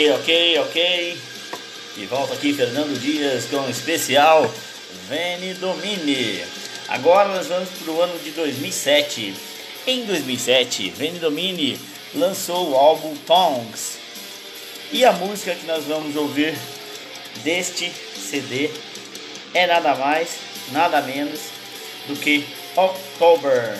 Ok, ok, ok. E volta aqui Fernando Dias com o especial Vene Domine. Agora nós vamos para o ano de 2007. Em 2007, Vene Domine lançou o álbum Tongues. E a música que nós vamos ouvir deste CD é nada mais, nada menos do que October.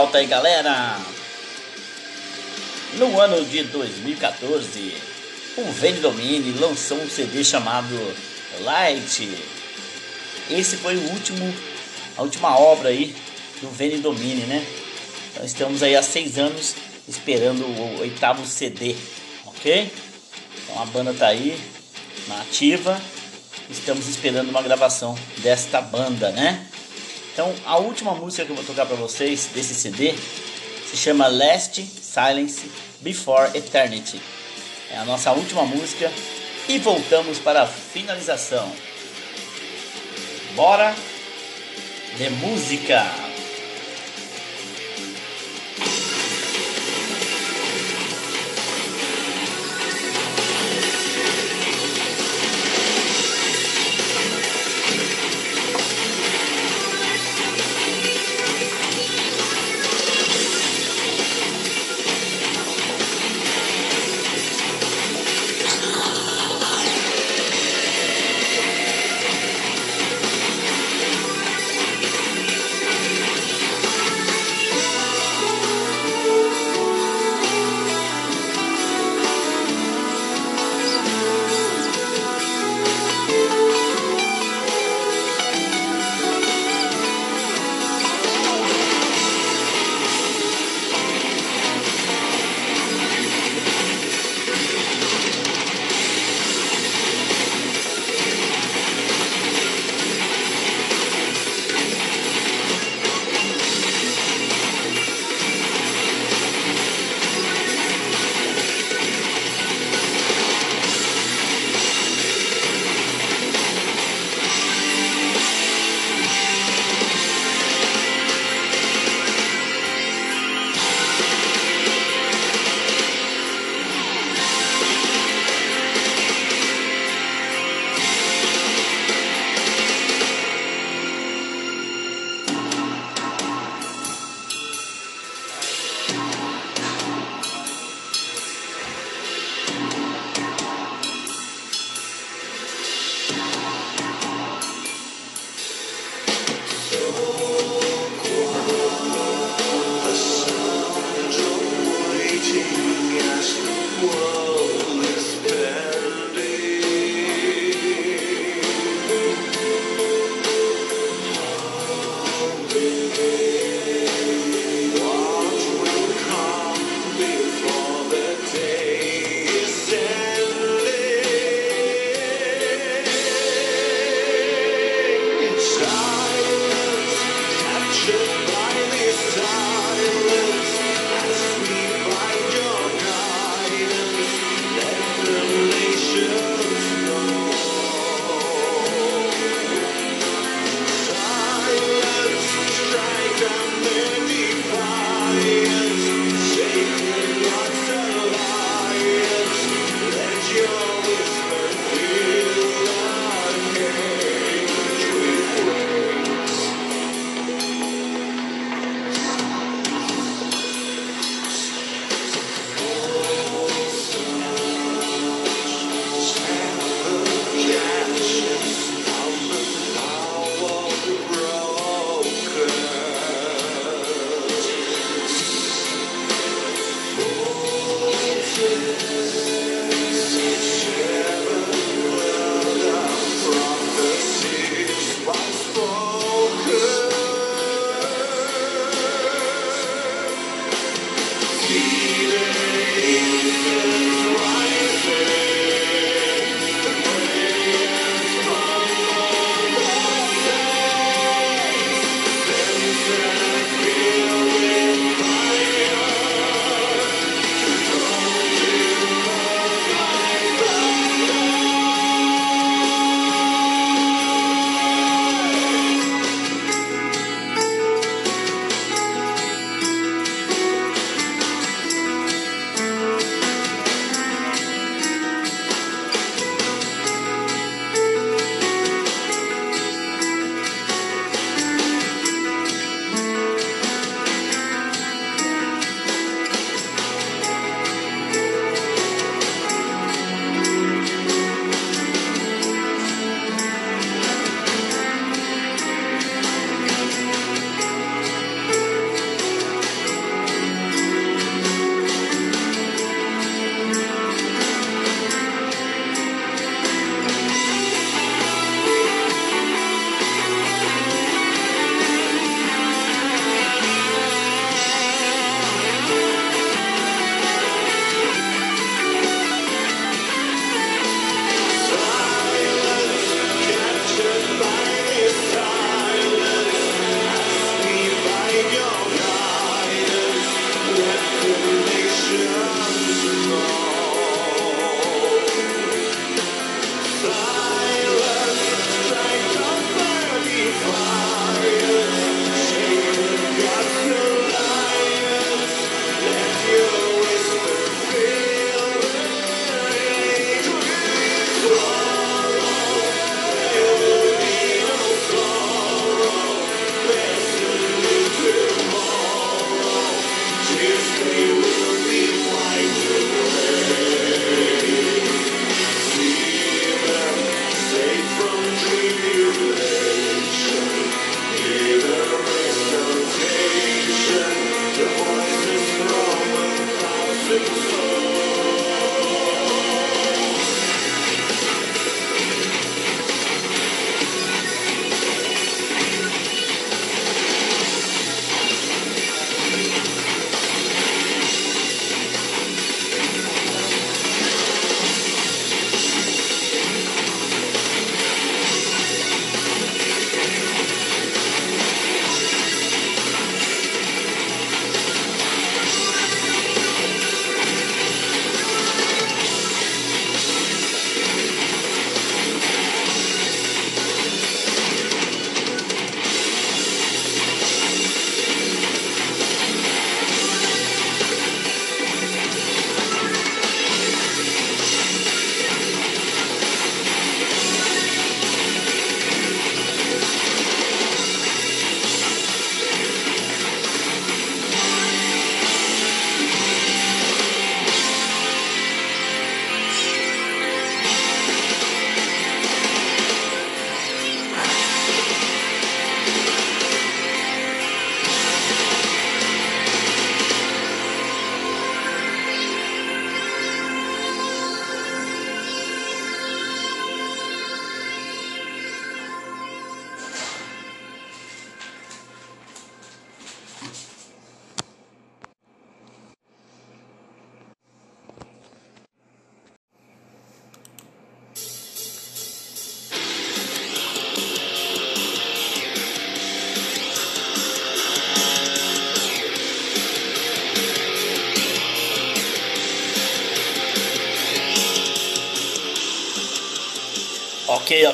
Volta aí, galera. No ano de 2014, o Vene Domini lançou um CD chamado Light. Esse foi o último, a última obra aí do Vene Domini, né? Então estamos aí há seis anos esperando o oitavo CD, ok? Então a banda tá aí, na ativa. Estamos esperando uma gravação desta banda, né? Então, a última música que eu vou tocar para vocês desse CD se chama Last Silence Before Eternity. É a nossa última música e voltamos para a finalização. Bora de música!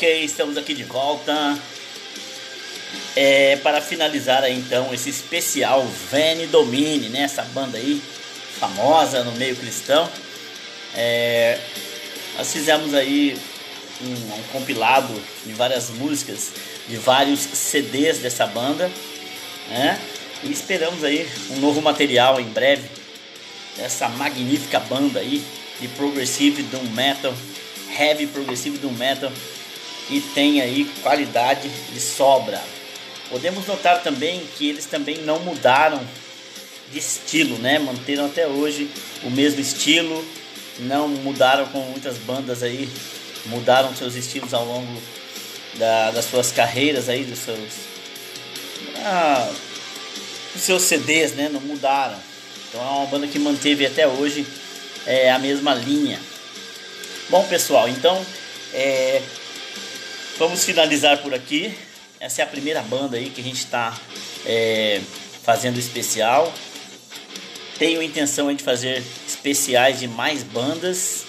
Ok, estamos aqui de volta. É, para finalizar aí então esse especial Vene Domine, né? Essa banda aí famosa no meio cristão. É, nós fizemos aí um, um, compilado de várias músicas, de vários CDs dessa banda, né? E esperamos aí um novo material em breve dessa magnífica banda aí de progressive doom metal heavy progressivo do metal e tem aí qualidade de sobra. Podemos notar também que eles também não mudaram de estilo, né? Manteram até hoje o mesmo estilo, não mudaram como muitas bandas aí mudaram seus estilos ao longo da, das suas carreiras aí, dos seus, ah, seus CDs, né? Não mudaram. Então é uma banda que manteve até hoje é, a mesma linha. Bom, pessoal, então é, vamos finalizar por aqui. Essa é a primeira banda aí que a gente está é, fazendo especial. Tenho intenção de fazer especiais de mais bandas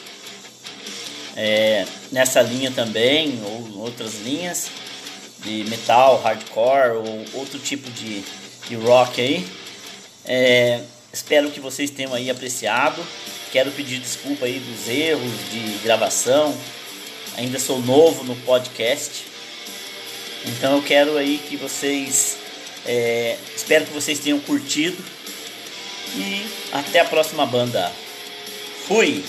é, nessa linha também, ou outras linhas de metal, hardcore ou outro tipo de, de rock aí. É, espero que vocês tenham aí apreciado. Quero pedir desculpa aí dos erros de gravação. Ainda sou novo no podcast. Então eu quero aí que vocês. É, espero que vocês tenham curtido. E até a próxima banda. Fui!